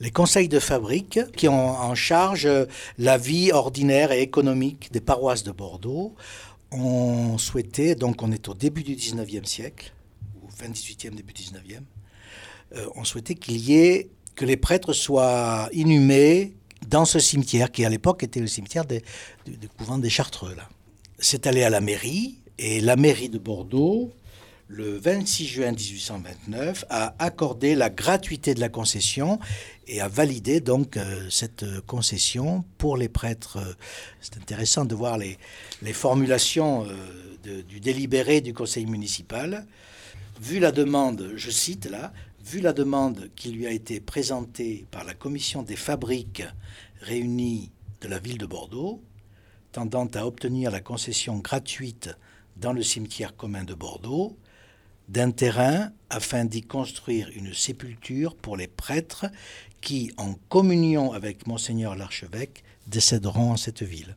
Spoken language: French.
Les conseils de fabrique qui ont en charge la vie ordinaire et économique des paroisses de Bordeaux ont souhaité, donc on est au début du 19e siècle, ou fin 18e, début 19e, euh, on qu'il y ait, que les prêtres soient inhumés dans ce cimetière, qui à l'époque était le cimetière des, du, du couvent des Chartreux. C'est allé à la mairie, et la mairie de Bordeaux le 26 juin 1829, a accordé la gratuité de la concession et a validé donc euh, cette concession pour les prêtres. C'est intéressant de voir les, formulations euh, du délibéré du conseil municipal. Vu la demande, je cite là, vu la demande qui lui a été présentée par la commission des fabriques réunies de la ville de Bordeaux, tendant à obtenir la concession gratuite dans le cimetière commun de Bordeaux, d'un terrain afin d'y construire une sépulture pour les prêtres qui, en communion avec monseigneur l'archevêque, décéderont en cette ville.